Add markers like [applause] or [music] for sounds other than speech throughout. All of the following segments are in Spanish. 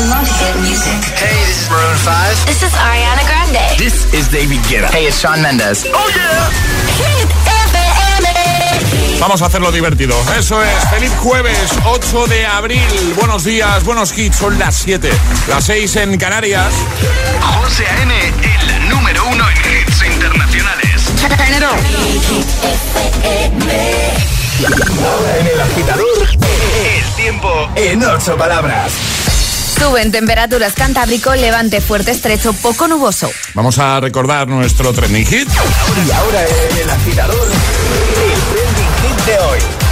I love hit music. Hey, this is Maroon 5. This is Ariana Grande. This is David Guetta. Hey, it's Sean Mendes. Oh yeah. Vamos a hacerlo divertido. Eso es. Feliz jueves 8 de abril. Buenos días, buenos hits. Son las 7, las 6 en Canarias. José A.M., el número uno en hits internacionales. En el agitador, El tiempo en ocho palabras. Suben temperaturas Cantábrico, levante fuerte, estrecho, poco nuboso. Vamos a recordar nuestro trending hit. Y ahora en el agitador, el trending hit de hoy.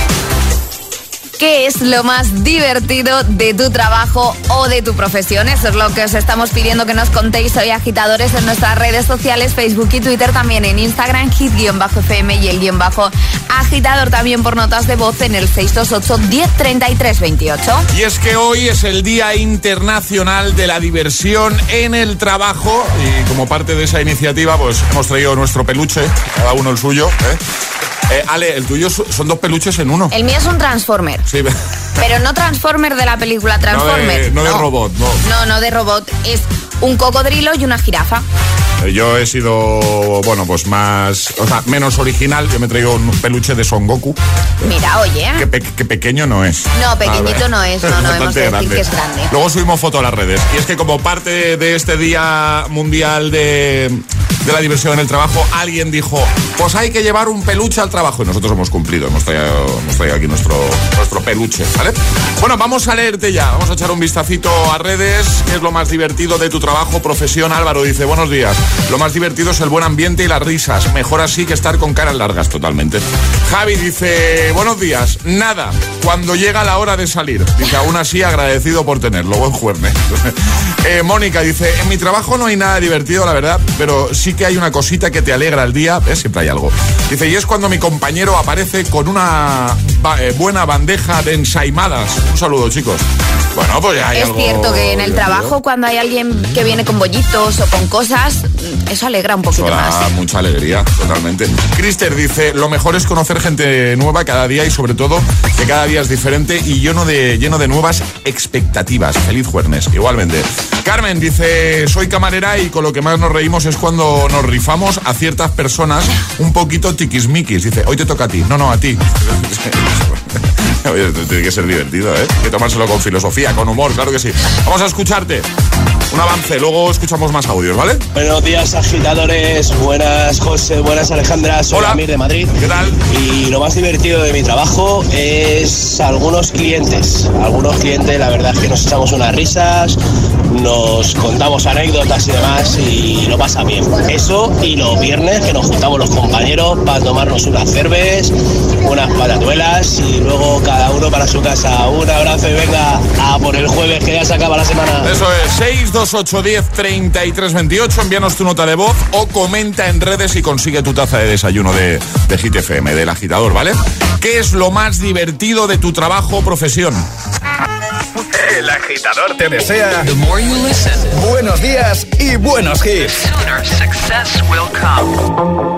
¿Qué es lo más divertido de tu trabajo o de tu profesión? Eso es lo que os estamos pidiendo que nos contéis hoy, agitadores, en nuestras redes sociales, Facebook y Twitter, también en Instagram, hit-fm y el guion bajo agitador también por notas de voz en el 628-103328. Y es que hoy es el Día Internacional de la Diversión en el Trabajo y como parte de esa iniciativa pues hemos traído nuestro peluche, cada uno el suyo. ¿eh? Eh, Ale, el tuyo son dos peluches en uno. El mío es un Transformer. Sí, Pero no Transformer de la película Transformers. no de robot, no. No, no de robot. Es un cocodrilo y una jirafa. Eh, yo he sido, bueno, pues más, o sea, menos original. Yo me traigo un peluche de Son Goku, Mira, oye. que, pe- que pequeño no es. No, pequeñito no es, no, no, [laughs] hemos de decir que es grande. Luego subimos foto a las redes. Y es que como parte de este Día Mundial de, de la Diversión en el Trabajo, alguien dijo, pues hay que llevar un peluche al trabajo. Y nosotros hemos cumplido, hemos traído, hemos traído aquí nuestro, nuestro peluche, ¿vale? Bueno, vamos a leerte ya, vamos a echar un vistacito a redes, es lo más divertido de tu trabajo, profesión. Álvaro dice, buenos días, lo más divertido es el buen ambiente y las risas. Mejor así que estar con caras largas totalmente. Javi dice, buenos días, nada, cuando llega la hora de salir. Dice, aún así agradecido por tenerlo, buen jueves. [laughs] Eh, Mónica dice, en mi trabajo no hay nada divertido, la verdad, pero sí que hay una cosita que te alegra el día, ¿ves? siempre hay algo. Dice, y es cuando mi compañero aparece con una eh, buena bandeja de ensaimadas. Un saludo, chicos. Bueno, pues ya hay Es algo cierto que en el trabajo cuando hay alguien que viene con bollitos o con cosas, eso alegra un Eso poquito da más. mucha alegría, totalmente. Crister dice, lo mejor es conocer gente nueva cada día y sobre todo que cada día es diferente y lleno de, lleno de nuevas expectativas. Feliz jueves, igualmente. Carmen dice, soy camarera y con lo que más nos reímos es cuando nos rifamos a ciertas personas un poquito tiquismiquis. Dice, hoy te toca a ti. No, no, a ti. [laughs] [laughs] [laughs] Oye, tiene que ser divertido, ¿eh? Hay que tomárselo con filosofía, con humor, claro que sí. Vamos a escucharte. Un avance, luego escuchamos más audios, ¿vale? Buenos días, agitadores. Buenas, José. Buenas, Alejandra. Soy Hola. Amir de Madrid. ¿Qué tal? Y lo más divertido de mi trabajo es algunos clientes. Algunos clientes, la verdad es que nos echamos unas risas, nos contamos anécdotas y demás y lo pasa bien. Eso y los viernes que nos juntamos los compañeros para tomarnos unas cervezas, unas patatuelas y luego cada uno para su casa. Un abrazo y venga a por el jueves que ya se acaba la semana. Eso es, 628 10 33 28. Envíanos tu nota de voz o comenta en redes y consigue tu taza de desayuno de, de Hit FM, del agitador, ¿vale? ¿Qué es lo más divertido de tu trabajo o profesión? El agitador te Desea The more you listen, buenos días y buenos hits. sooner success will come.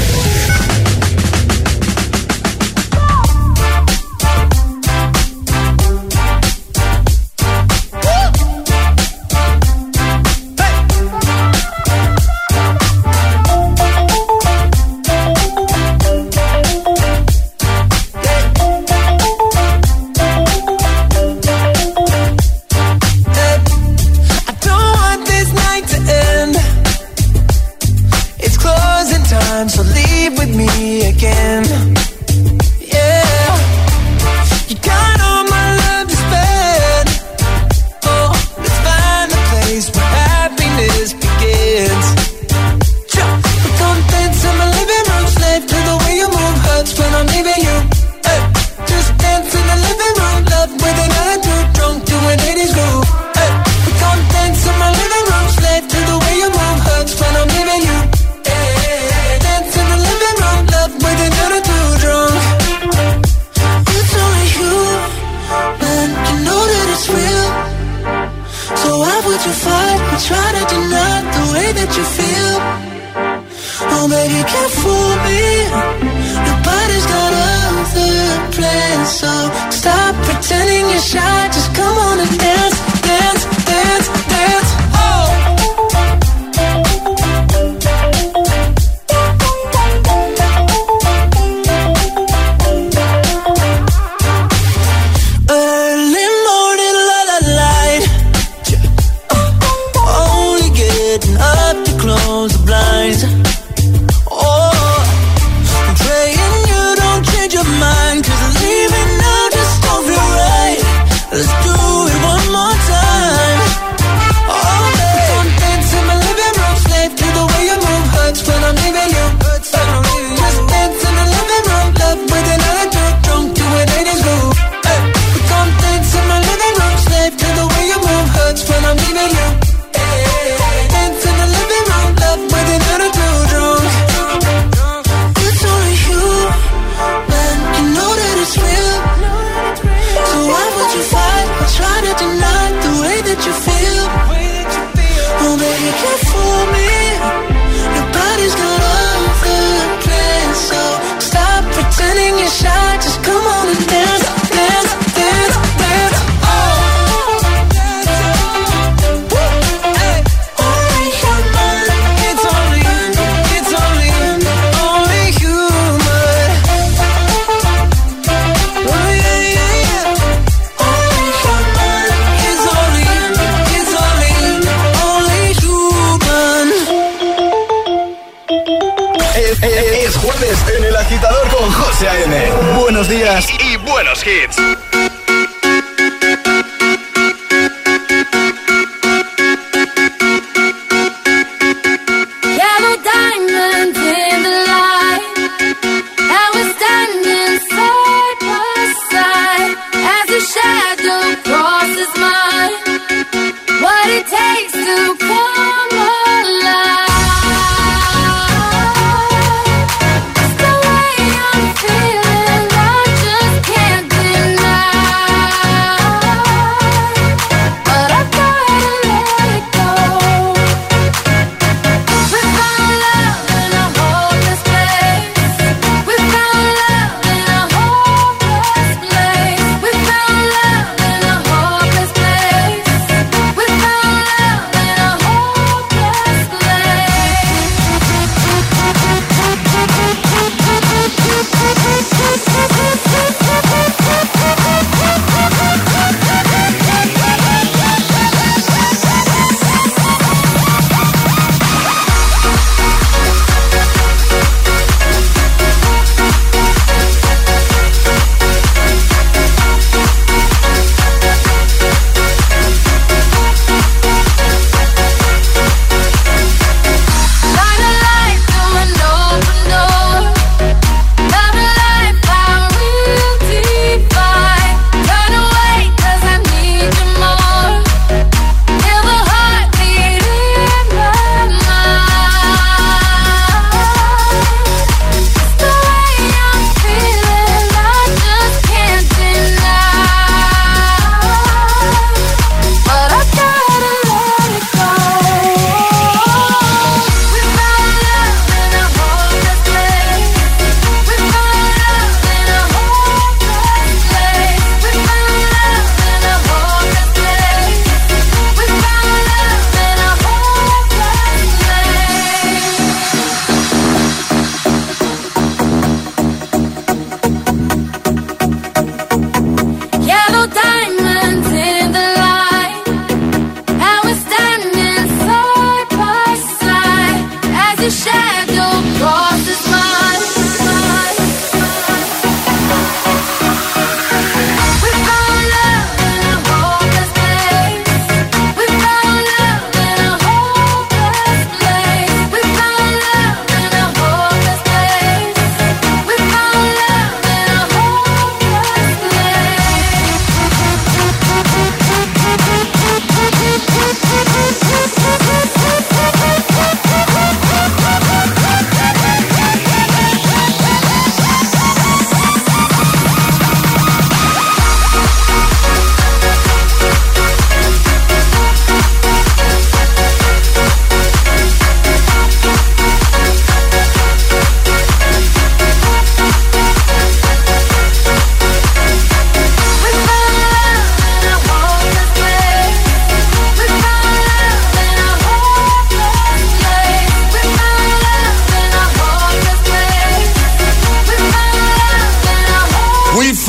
los.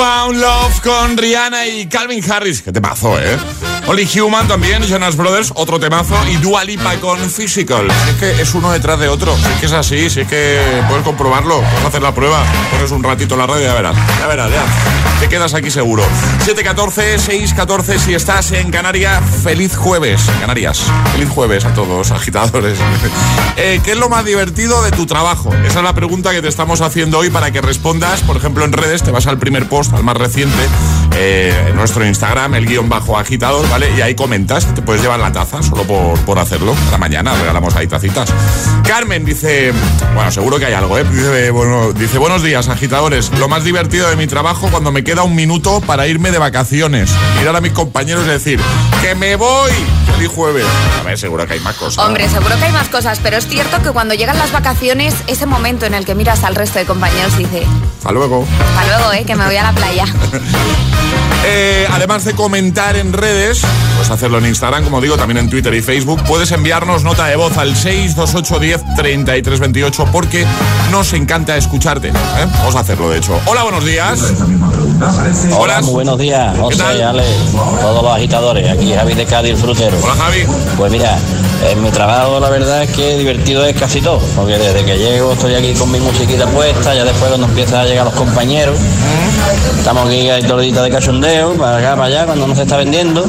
Found Love con Rihanna y Calvin Harris. Qué temazo, ¿eh? Only Human también, Jonas Brothers, otro temazo. Y Dua Lipa con Physical. Es que es uno detrás de otro. Es que es así, sí que puedes comprobarlo. Puedes hacer la prueba. Pones un ratito la radio y ya verás. Ya verás, ya. Te quedas aquí seguro. 714, 614, si estás en Canarias, feliz jueves. Canarias, feliz jueves a todos, agitadores. [laughs] Eh, ¿Qué es lo más divertido de tu trabajo? Esa es la pregunta que te estamos haciendo hoy para que respondas. Por ejemplo, en redes, te vas al primer post, al más reciente, eh, en nuestro Instagram, el guion bajo agitador, ¿vale? Y ahí comentas, te puedes llevar la taza solo por, por hacerlo. Para mañana regalamos ahí tacitas. Carmen dice, bueno, seguro que hay algo, ¿eh? Dice, bueno, dice, buenos días, agitadores. Lo más divertido de mi trabajo cuando me queda un minuto para irme de vacaciones. Mirar a mis compañeros y decir, que me voy. Feliz jueves. A ver, seguro que hay más cosas. Hombre, seguro que hay más cosas, pero es cierto que cuando llegan las vacaciones, ese momento en el que miras al resto de compañeros y dices, Hasta luego. hasta luego, eh, que me voy a la playa. [laughs] Eh, además de comentar en redes, puedes hacerlo en Instagram, como digo, también en Twitter y Facebook, puedes enviarnos nota de voz al 628 10 33 28 porque nos encanta escucharte. ¿eh? Vamos a hacerlo, de hecho. Hola, buenos días. Hola, muy buenos días, José, tal? Ale, todos los agitadores. Aquí Javi de Cádiz, frutero. Hola, Javi. Pues mira, en mi trabajo la verdad es que divertido es casi todo, porque desde que llego estoy aquí con mi musiquita puesta, ya después cuando empiezan a llegar los compañeros, estamos aquí hay tordita de cachondeo, para acá, para allá, cuando no se está vendiendo.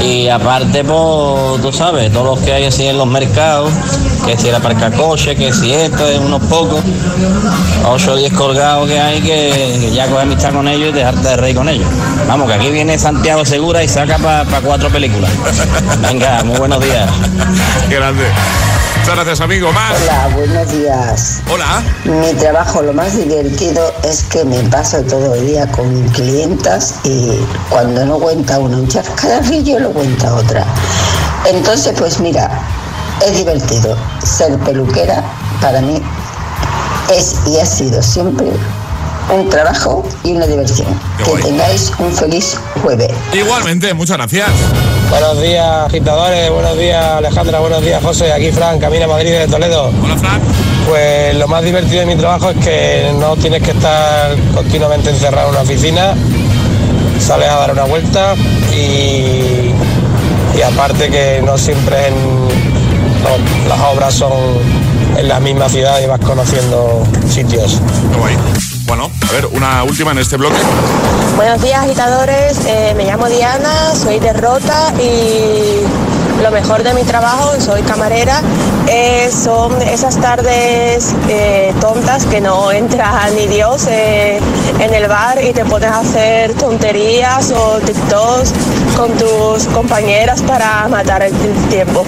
Y aparte, pues, tú sabes, todos los que hay así en los mercados, que si el aparcacoche, que si esto es unos pocos, 8 o 10 colgados que hay que, que ya coger amistad con ellos y dejarte de reír con ellos. Vamos, que aquí viene Santiago Segura y saca para cuatro películas. Venga, muy buenos días. Qué grande. Muchas gracias, amigo. Más. Hola, buenos días. Hola. Mi trabajo lo más divertido es que me paso todo el día con clientas y cuando no cuenta una un chascarrillo lo cuenta otra. Entonces, pues mira, es divertido. Ser peluquera para mí es y ha sido siempre un trabajo y una diversión. Qué Que guay. tengáis un feliz jueves. Igualmente, muchas gracias. Buenos días, agitadores. Buenos días, Alejandra. Buenos días, José. Aquí Fran, Camina Madrid de Toledo. Hola, Fran. Pues lo más divertido de mi trabajo es que no tienes que estar continuamente encerrado en una oficina. Sales a dar una vuelta y, y aparte que no siempre en, no, las obras son en la misma ciudad y vas conociendo sitios. Guay. Bueno, a ver, una última en este bloque. Buenos días, agitadores. Eh, me llamo Diana, soy de Rota y lo mejor de mi trabajo, soy camarera, eh, son esas tardes eh, tontas que no entra [laughs] ni Dios eh, en el bar y te pones a hacer tonterías o TikToks con tus compañeras para matar el tiempo.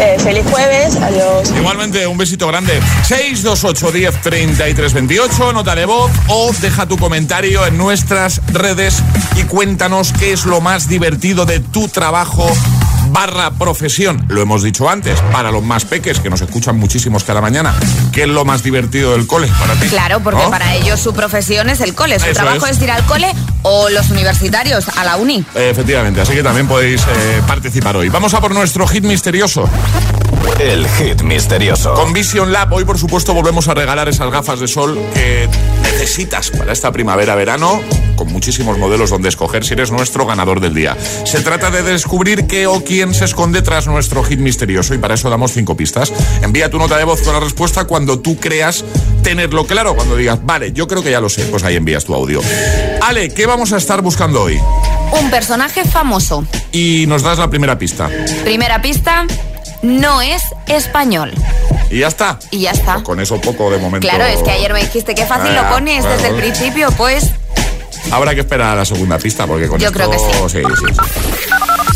Eh, feliz jueves, adiós. Igualmente, un besito grande. 628 10 33 28, nota de voz o deja tu comentario en nuestras redes y cuéntanos qué es lo más divertido de tu trabajo barra profesión. Lo hemos dicho antes, para los más peques, que nos escuchan muchísimos cada mañana. ¿Qué es lo más divertido del cole para ti? Claro, porque ¿No? para ellos su profesión es el cole, su Eso trabajo es. es. ir al cole o los universitarios a la uni. Efectivamente, así que también podéis eh, participar hoy. Vamos a por nuestro hit misterioso. El hit misterioso. Con Vision Lab, hoy por supuesto volvemos a regalar esas gafas de sol que necesitas para esta primavera-verano, con muchísimos modelos donde escoger si eres nuestro ganador del día. Se trata de descubrir qué o quién se esconde tras nuestro hit misterioso y para eso damos cinco pistas. Envía tu nota de voz con la respuesta cuando tú creas tenerlo claro, cuando digas, vale, yo creo que ya lo sé, pues ahí envías tu audio. Ale, ¿qué vamos a estar buscando hoy? Un personaje famoso. Y nos das la primera pista. Primera pista, no es español. Y ya está. Y ya está. Con eso poco de momento. Claro, es que ayer me dijiste que fácil Ah, lo pones claro. desde el principio, pues Habrá que esperar a la segunda pista porque con Yo esto... creo que sí. sí, sí.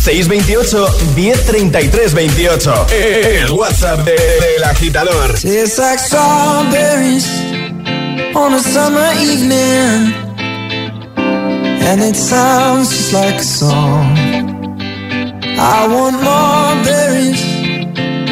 628 1033 28. El WhatsApp de- del agitador. Tastes like strawberries on a summer evening, and it sounds just like a song. I want more berries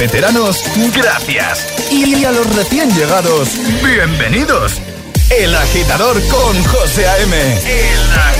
veteranos, gracias. Y a los recién llegados, bienvenidos. El agitador con José A.M. El agitador.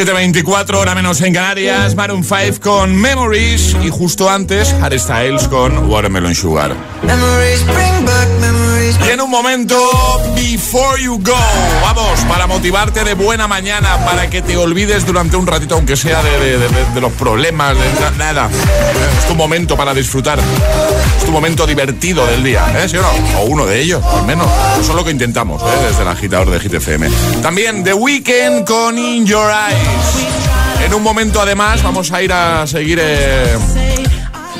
7.24, hora menos en Canarias, Maroon 5 con Memories y justo antes Harry Styles con Watermelon Sugar. Memories bring back, Y en un momento, Before You Go, vamos, para motivarte de buena mañana, para que te olvides durante un ratito, aunque sea de, los problemas, de nada. Es tu momento para disfrutar. Es tu momento divertido del día, ¿eh? O uno de ellos, al menos. Eso es lo que intentamos, ¿eh? Desde el agitador de GTFM. También The Weekend con In Your Eyes. En un momento, además, vamos a ir a seguir. Eh,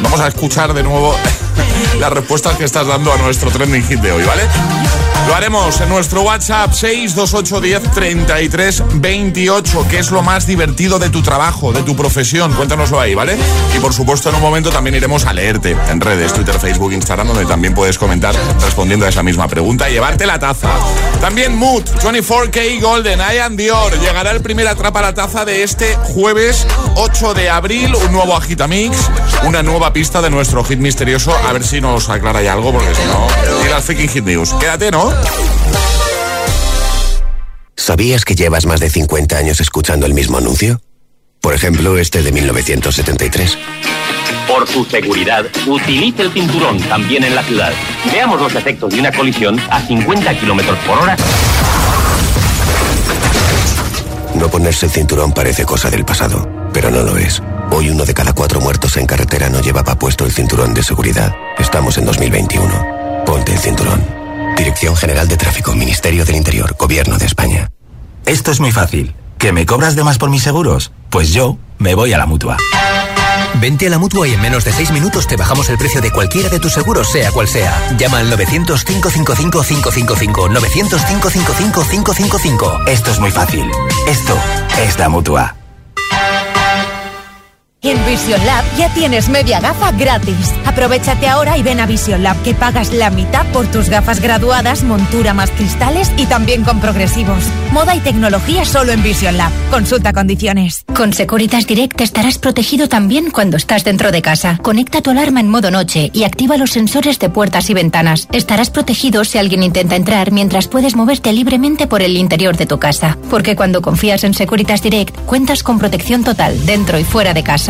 vamos a escuchar de nuevo [laughs] las respuestas que estás dando a nuestro trending hit de hoy, ¿vale? Lo haremos en nuestro WhatsApp 628 10 33 28. ¿Qué es lo más divertido de tu trabajo, de tu profesión? Cuéntanoslo ahí, ¿vale? Y por supuesto, en un momento también iremos a leerte en redes, Twitter, Facebook, Instagram, donde también puedes comentar respondiendo a esa misma pregunta y llevarte la taza. También Mood, 24K Golden, I am Dior. Llegará el primer atrapa la taza de este jueves 8 de abril. Un nuevo Agitamix, una nueva pista de nuestro hit misterioso. A ver si nos aclara ya algo, porque si no, ir al freaking hit news. Quédate, ¿no? ¿Sabías que llevas más de 50 años escuchando el mismo anuncio? Por ejemplo, este de 1973. Por su seguridad, utilice el cinturón también en la ciudad. Veamos los efectos de una colisión a 50 kilómetros por hora. No ponerse el cinturón parece cosa del pasado, pero no lo es. Hoy uno de cada cuatro muertos en carretera no llevaba puesto el cinturón de seguridad. Estamos en 2021. Ponte el cinturón. Dirección General de Tráfico, Ministerio del Interior, Gobierno de España. Esto es muy fácil. ¿Que me cobras de más por mis seguros? Pues yo me voy a la mutua. Vente a la mutua y en menos de 6 minutos te bajamos el precio de cualquiera de tus seguros, sea cual sea. Llama al 900-555-555. 900-555-555. Esto es muy fácil. Esto es la mutua. En Vision Lab ya tienes media gafa gratis. Aprovechate ahora y ven a Vision Lab que pagas la mitad por tus gafas graduadas, montura más cristales y también con progresivos. Moda y tecnología solo en Vision Lab. Consulta condiciones. Con Securitas Direct estarás protegido también cuando estás dentro de casa. Conecta tu alarma en modo noche y activa los sensores de puertas y ventanas. Estarás protegido si alguien intenta entrar mientras puedes moverte libremente por el interior de tu casa. Porque cuando confías en Securitas Direct, cuentas con protección total dentro y fuera de casa.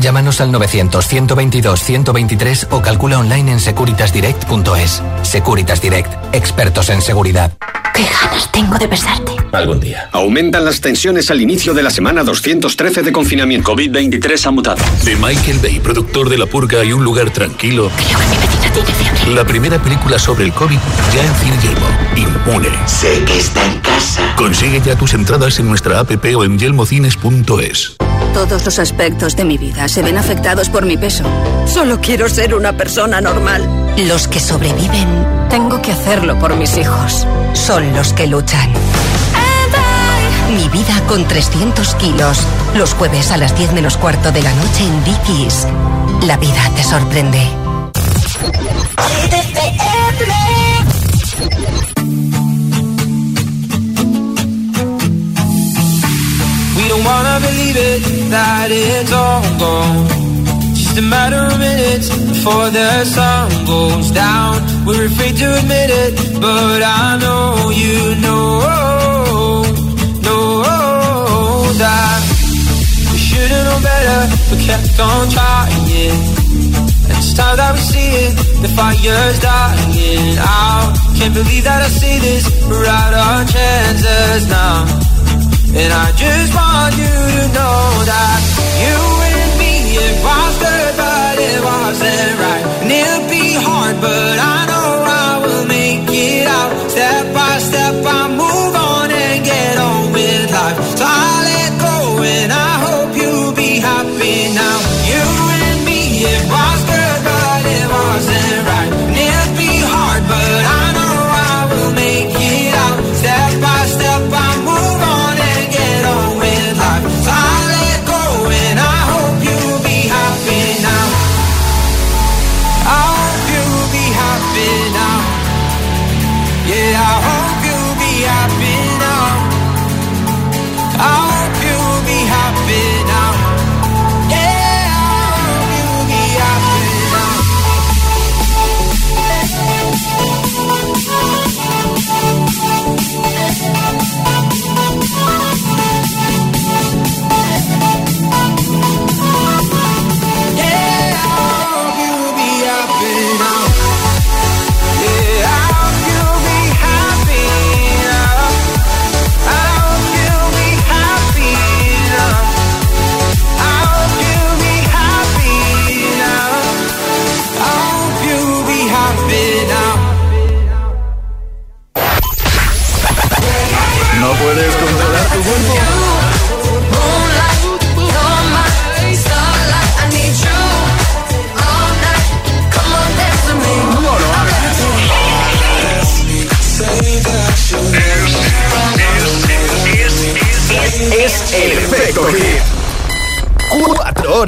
Llámanos al 900-122-123 o calcula online en securitasdirect.es. Securitas Direct, expertos en seguridad. ¡Qué ganas tengo de besarte! Algún día. Aumentan las tensiones al inicio de la semana 213 de confinamiento. COVID-23 ha mutado. De Michael Bay, productor de La Purga y Un Lugar Tranquilo. Creo que mi vecina. La primera película sobre el COVID ya en cine Yelmo. Inmune. Sé que está en casa. Consigue ya tus entradas en nuestra app o en yelmocines.es. Todos los aspectos de mi vida se ven afectados por mi peso. Solo quiero ser una persona normal. Los que sobreviven, tengo que hacerlo por mis hijos. Son los que luchan. Mi vida con 300 kilos. Los jueves a las 10 menos cuarto de la noche en Dickies. La vida te sorprende. We don't wanna believe it, that it's all gone. Just a matter of minutes before the sun goes down. We're afraid to admit it, but I know you know, know that we should've known better, but kept on trying. Time that we see it, the fire's dying out. Can't believe that I see this, we're out our chances now. And I just want you to know that you and me, it was good, but it wasn't right. And it'll be hard, but I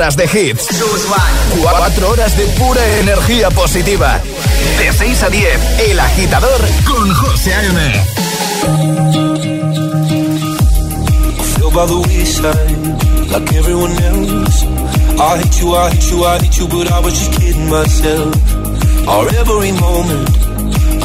horas de hits. Cuatro horas de pura energía positiva. De 6 a 10, El Agitador con José A.M. by the wayside, like everyone else. I hate you, I hate you, I hate you, but I was just kidding myself. Our every moment,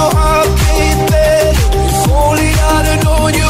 your heart better? If only I'd have known you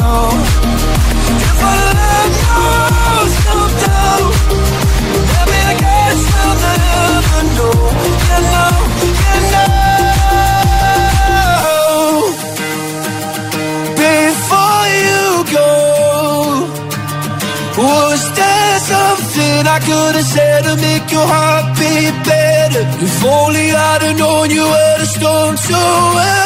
now. I guess I'll never know. You know, you know. Before you go, was there something I could have said to make your heart beat better? If only I'd have known you were the storm to weather.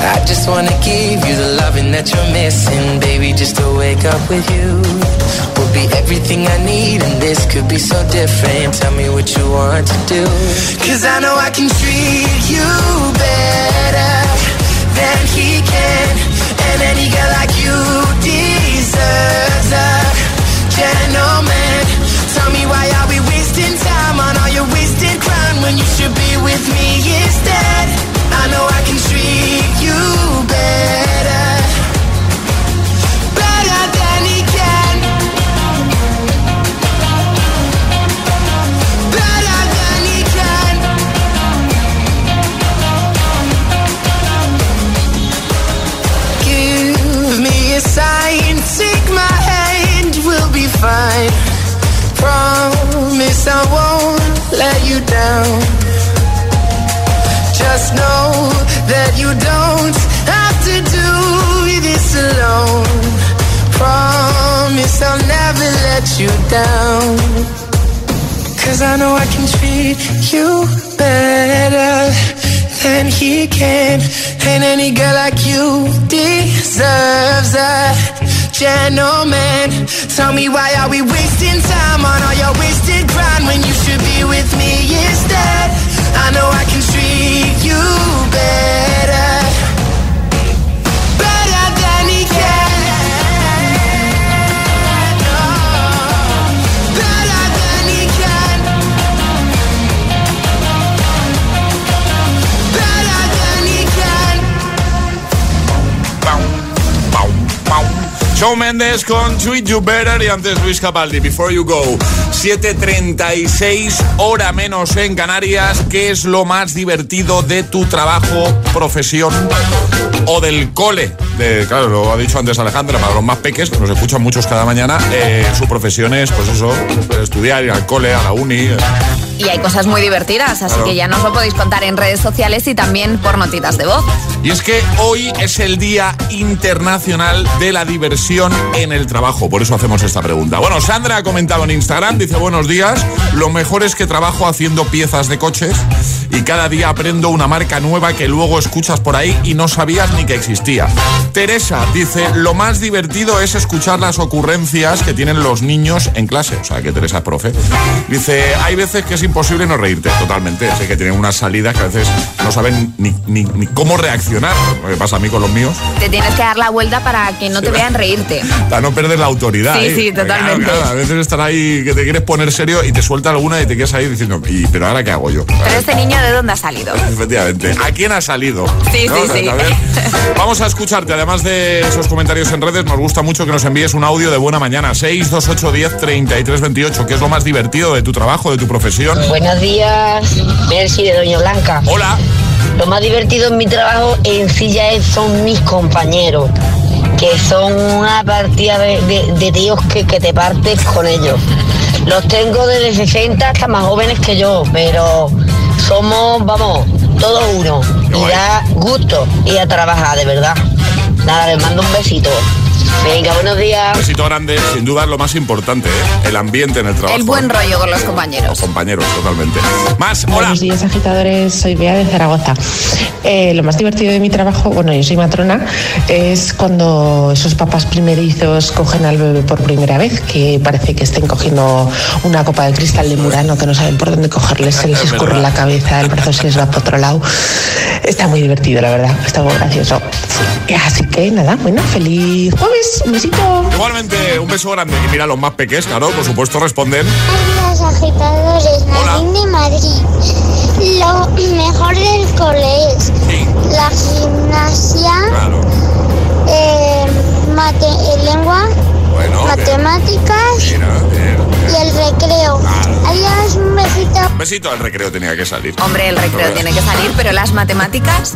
I just wanna give you the loving that you're missing, baby. Just to wake up with you will be everything I need, and this could be so different. Tell me what you want to do, cause I know I can treat you Mendes con Treat You Better y antes Luis Capaldi, Before You Go. 7.36, hora menos en Canarias. ¿Qué es lo más divertido de tu trabajo, profesión o del cole? Claro, lo ha dicho antes Alejandra, para los más peques, que nos escuchan muchos cada mañana, eh, su profesión es, pues eso, estudiar, ir al cole, a la uni. eh. Y hay cosas muy divertidas, así Claro. que ya nos lo podéis contar en redes sociales y también por notitas de voz. Y es que hoy es el Día Internacional de la Diversión en el Trabajo. Por eso hacemos esta pregunta. Bueno, Sandra ha comentado en Instagram, dice buenos días, lo mejor es que trabajo haciendo piezas de coches y cada día aprendo una marca nueva que luego escuchas por ahí y no sabías ni que existía. Teresa dice, lo más divertido es escuchar las ocurrencias que tienen los niños en clase. O sea, que Teresa es profe. Dice, hay veces que es imposible no reírte, totalmente. Sé que tienen unas salidas que a veces no saben ni, ni- ni cómo reaccionar. Lo que pasa a mí con los míos. Te tienes que dar la vuelta para que no te vean reírte. [laughs] Para no perder la autoridad. Sí, ¿eh? sí, totalmente. claro, a veces están ahí que te quieres poner serio y te suelta alguna y te quedas ahí diciendo, "¿Y, pero ahora qué hago yo? Pero este niño, ¿de dónde ha salido? Efectivamente. ¿A quién ha salido? Sí, ¿No? sí, O sea, sí. a ver, [laughs] Vamos a escucharte. Además de esos comentarios en redes, nos gusta mucho que nos envíes un audio de buena mañana. 628 10 33 28. ¿Qué es lo más divertido de tu trabajo, de tu profesión? Buenos días, Mercy de Doña Blanca. Hola. Lo más divertido en mi trabajo en sí ya es- son mis compañeros, que son una partida de, de- de tíos que, que te partes con ellos. Los tengo desde 60 hasta más jóvenes que yo, pero somos, vamos, todos uno. Y da gusto ir a trabajar, de verdad. Nada, les mando un besito. Venga, buenos días. Un besito grande, sin duda es lo más importante, ¿eh? el ambiente en el trabajo. El buen rollo con los compañeros. Los compañeros, totalmente. Más, hola. Buenos días, agitadores. Soy Bea de Zaragoza. Eh, lo más divertido de mi trabajo, bueno, yo soy matrona, es cuando esos papás primerizos cogen al bebé por primera vez, que parece que estén cogiendo una copa de cristal de Murano, que no saben por dónde cogerles, se les [laughs] Es escurre la cabeza, el brazo se les va por otro lado. Está muy divertido, la verdad. Está muy gracioso. Así que nada, bueno, feliz jueves. Un besito. Igualmente, un beso grande. Y mira, los más pequeños, claro, por supuesto, responden. Los agitadores, Marín de Madrid. Lo mejor del cole es la gimnasia, Claro. eh, mate- eh, lengua, Bueno, bien. matemáticas Mira, bien. y el recreo. Adiós, un besito. Un besito al recreo tenía que salir. Hombre, el recreo tiene que salir, pero las matemáticas...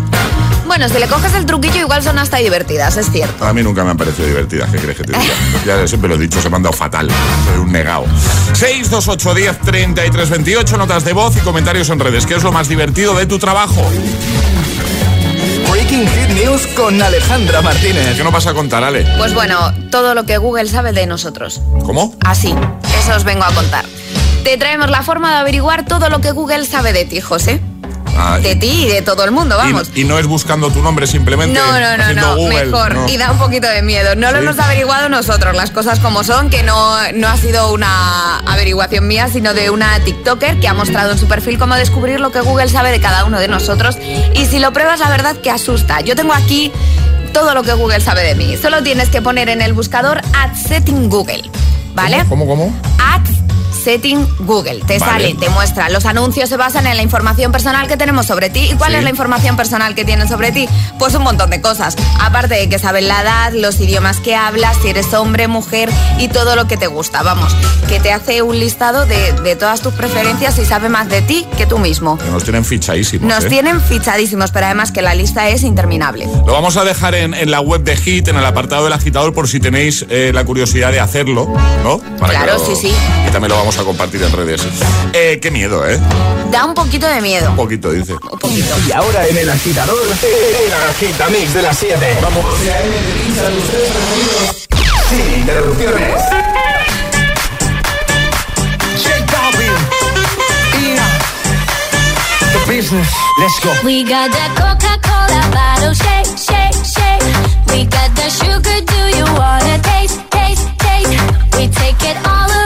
Bueno, si le coges el truquillo igual son hasta divertidas, es cierto. A mí nunca me han parecido divertidas, ¿qué crees que te diga? [laughs] Ya siempre lo he dicho, se me han dado fatal. Soy un negado. 628 10 33 28, notas de voz y comentarios en redes. ¿Qué es lo más divertido de tu trabajo? Breaking Hit News con Alejandra Martínez. ¿Qué nos vas a contar, Ale? Pues bueno, todo lo que Google sabe de nosotros. ¿Cómo? Así, eso os vengo a contar. Te traemos la forma de averiguar todo lo que Google sabe de ti, José. Ah, De ti y de todo el mundo, vamos. y, y no es buscando tu nombre simplemente. No, no, no, no, Google, mejor. no. Y da un poquito de miedo. No lo hemos averiguado nosotros, las cosas como son, que no, no ha sido una averiguación mía, sino de una TikToker que ha mostrado en su perfil cómo descubrir lo que Google sabe de cada uno de nosotros. Y si lo pruebas, la verdad que asusta. Yo tengo aquí todo lo que Google sabe de mí. Solo tienes que poner en el buscador Ad Setting Google. ¿Vale? ¿Cómo, cómo? Ad Setting Google. Te Vale. sale, te muestra. Los anuncios se basan en la información personal que tenemos sobre ti. ¿Y cuál Sí. es la información personal que tienen sobre ti? Pues un montón de cosas. Aparte de que saben la edad, los idiomas que hablas, si eres hombre, mujer y todo lo que te gusta. Vamos, que te hace un listado de, de todas tus preferencias y sabe más de ti que tú mismo. Que nos tienen fichadísimos. Nos ¿eh? tienen fichadísimos, pero además que la lista es interminable. Lo vamos a dejar en, en la web de Hit, en el apartado del agitador, por si tenéis eh, la curiosidad de hacerlo, ¿no? Claro, que lo- sí, sí. Y también lo vamos a compartir en redes. Eh, qué miedo, ¿eh? Da un poquito de miedo. Un poquito, dice. Y ahora en el agitador, el agitamix de las 7. Vamos. Sin interrupciones. The business. Let's go. We got that Coca-Cola bottle shake, shake, shake. We got that sugar, do you wanna taste, taste, taste? We take it all around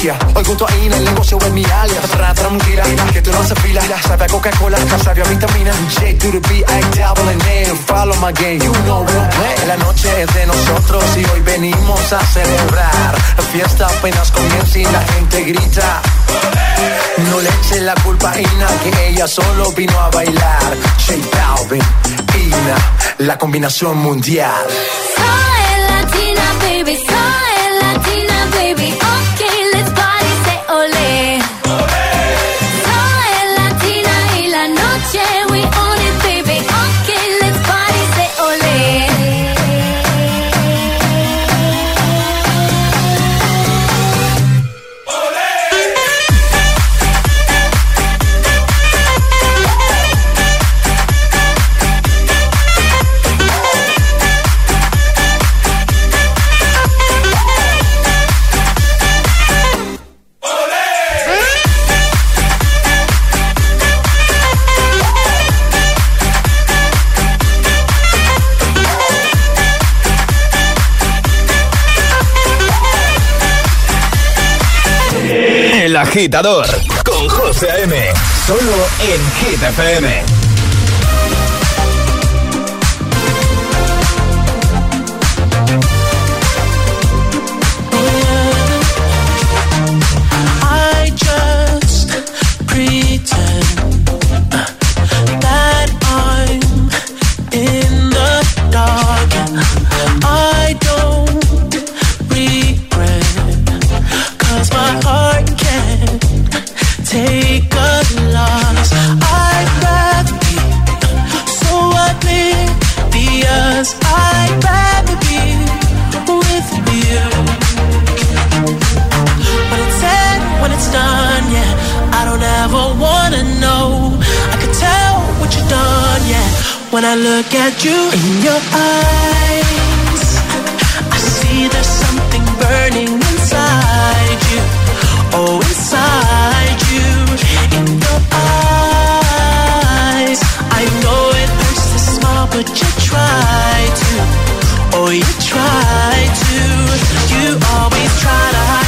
Hoy junto a Ina, el negocio es mi alias. Tra tranquila, que tú no se fila. Sabe a Coca-Cola, sabe a vitamina. J to the B, I double N. Follow my game, you know. La noche es de nosotros y hoy venimos a celebrar. La fiesta apenas comienza y la gente grita. No le eches la culpa a Ina, que ella solo vino a bailar. J Balvin, Ina, la combinación mundial. agitador con José M. Solo en Hit I just pretend uh, that I don't regret, my heart. when I look at you in your eyes. I see there's something burning inside you. Oh, inside you, in your eyes. I know it hurts to smile, but you try to. Oh, you try to. You always try to hide.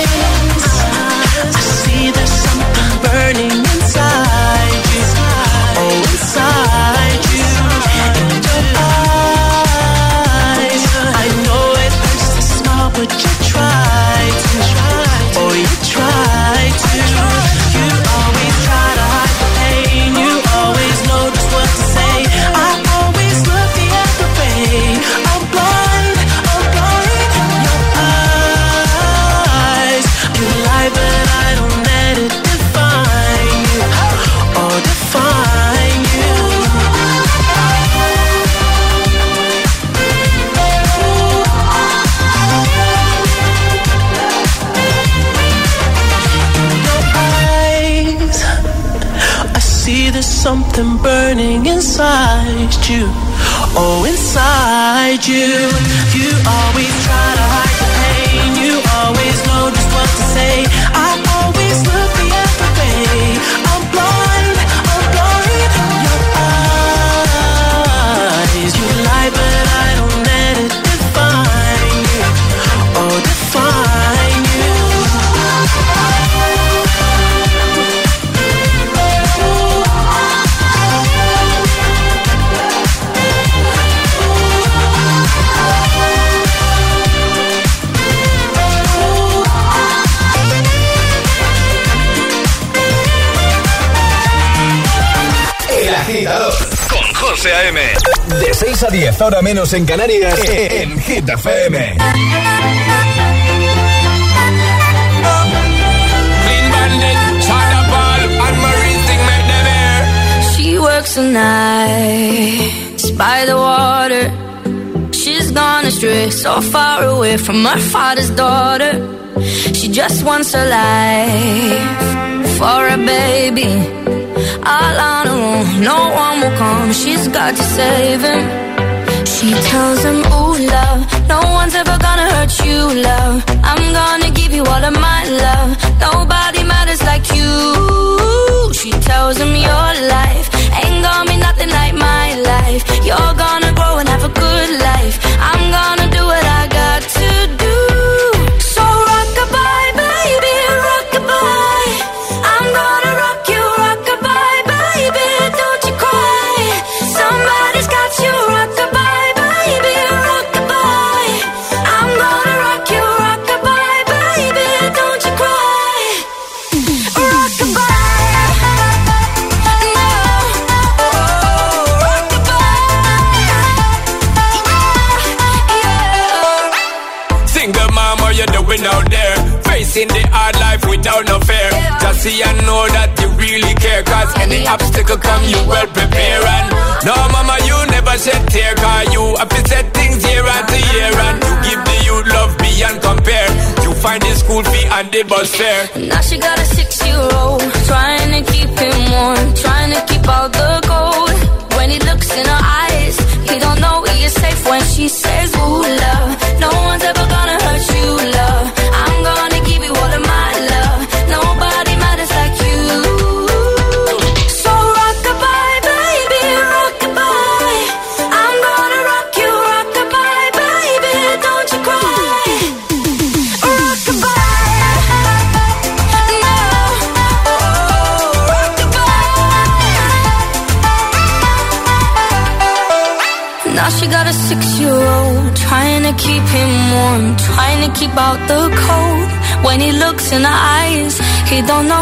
you. a 10, ahora menos en Canarias, eh, eh. en Hit FM. She works the nights by the water. She's gone astray, so far away from her father's daughter. She just wants her life for a baby. all on her own. No one will come. She's got to save him. He tells him, ooh, love, no one's ever gonna hurt you, love. I'm gonna give you all of my love. Nobody matters like you.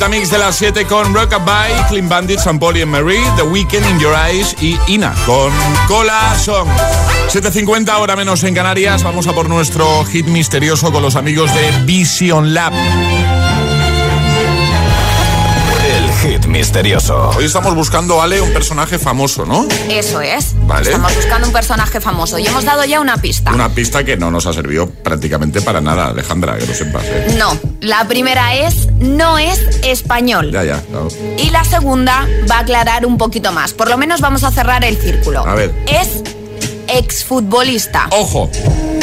Agitamix de las 7 con Rockabye, Clean Bandits, San Pauli and Marie, The Weekend in Your Eyes y Ina con Cola Song. 7.50 ahora menos en Canarias. Vamos a por nuestro hit misterioso con los amigos de Vision Lab. Misterioso. Hoy estamos buscando, Ale, un personaje famoso, ¿no? Eso es. Vale. Estamos buscando un personaje famoso y hemos dado ya una pista. Una pista que no nos ha servido prácticamente para nada, Alejandra, que lo sepas. ¿eh? No, la primera es no es español. Ya, ya. claro. Y la segunda va a aclarar un poquito más. Por lo menos vamos a cerrar el círculo. A ver. Es exfutbolista. Ojo,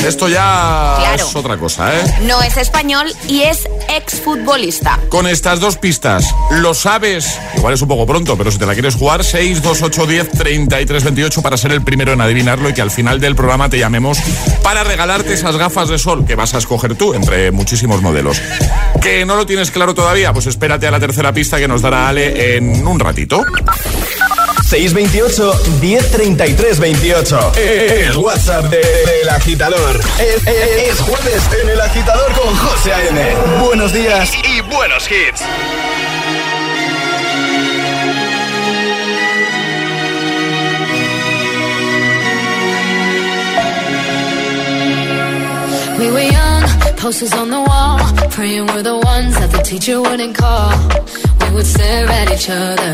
esto ya Claro. es otra cosa, ¿eh? No es español y es exfutbolista. Con estas dos pistas, ¿lo sabes? Igual es un poco pronto, pero si te la quieres jugar, 6, 2, 8, 10, 33, 28 para ser el primero en adivinarlo y que al final del programa te llamemos para regalarte esas gafas de sol que vas a escoger tú entre muchísimos modelos. ¿Que no lo tienes claro todavía? Pues espérate a la tercera pista que nos dará Ale en un ratito. 628 1033 28. El WhatsApp de- del agitador. Es, es- es jueves en el agitador con José A.M. Buenos días y buenos hits. We were young, posters on the wall, praying we're the ones that the teacher wouldn't call. We would stare at each other,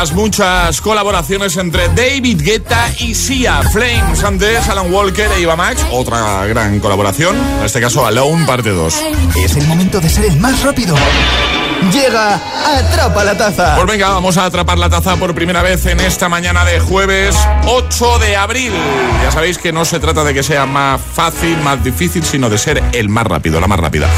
las muchas colaboraciones entre David Guetta y Sia. Flames antes, Alan Walker e Eva Max. Otra gran colaboración. En este caso, Alone, parte 2. Es el momento de ser el más rápido. Llega Atrapa la Taza. Pues venga, vamos a atrapar la taza por primera vez en esta mañana de jueves 8 de abril. Ya sabéis que no se trata de que sea más fácil, más difícil, sino de ser el más rápido, la más rápida.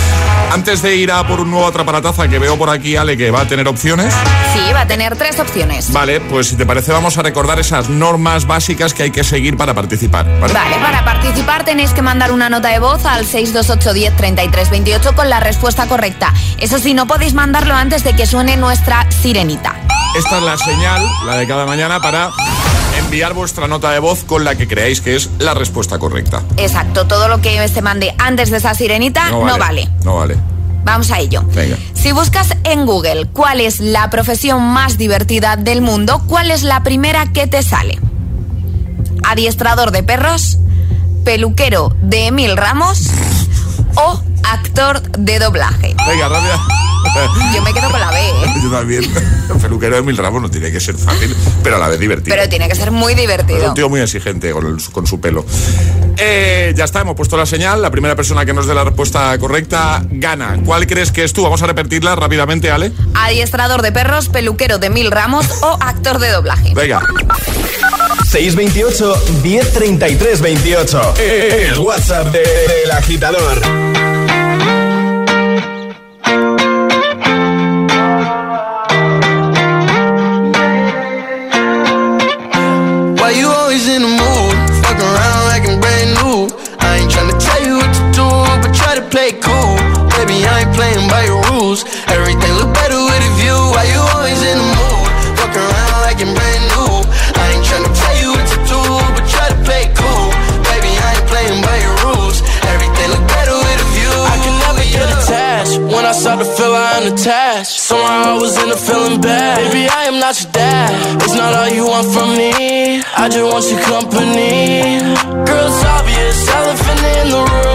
Antes de ir a por un nuevo atrapa la taza que veo por aquí, Ale, que va a tener opciones. Sí, va a tener tres opciones. Vale, pues si te parece vamos a recordar esas normas básicas que hay que seguir para participar. ¿vale? Vale, para participar tenéis que mandar una nota de voz al 628 10 33 28 con la respuesta correcta. Eso sí, no podéis mandarlo antes de que suene nuestra sirenita. Esta es la señal, la de cada mañana, para enviar vuestra nota de voz con la que creáis que es la respuesta correcta. Exacto, todo lo que se mande antes de esa sirenita no vale. No vale. Vamos a ello. Venga. Si buscas en Google cuál es la profesión más divertida del mundo, ¿cuál es la primera que te sale? ¿Adiestrador de perros? ¿Peluquero de Emil Ramos? ¿O actor de doblaje? Venga, rápida. [laughs] Yo me quedo con la B, ¿eh? Yo también. [laughs] Peluquero de Mil Ramos no tiene que ser fácil, pero a la vez divertido. Pero tiene que ser muy Es divertido. un tío muy exigente con, el- con su pelo. Eh, ya está, hemos puesto la señal. La primera persona que nos dé la respuesta correcta gana. ¿Cuál crees que es tú? Vamos a repetirla rápidamente, Ale. Adiestrador de perros, peluquero de Mil Ramos o actor de doblaje. Venga. 628 1033 28. El WhatsApp de- del agitador. Playing by your rules. Everything look better with a view. Why you always in the mood? Fuck around like I'm brand new. I ain't tryna tell you what to do, but try to play cool. Baby, I ain't playing by your rules. Everything look better with a view. I can never get attached. When I start to feel I am attached. Somehow I was in a feeling bad. Baby, I am not your dad. It's not all you want from me. I just want your company. Girl, it's obvious, elephant in the room.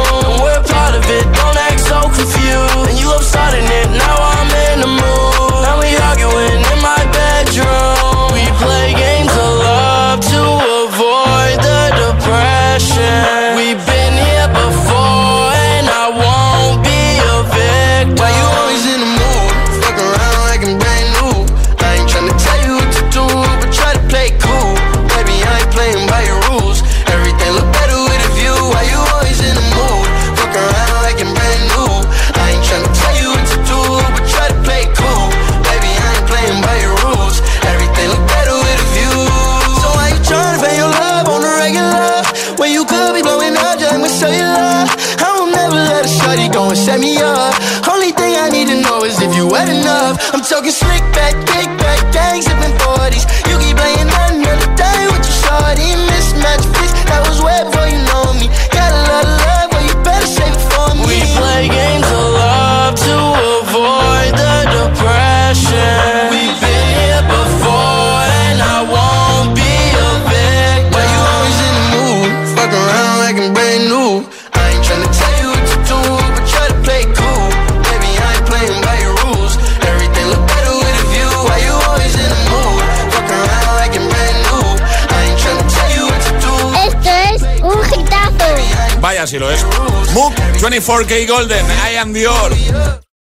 24K Golden, I am Dior.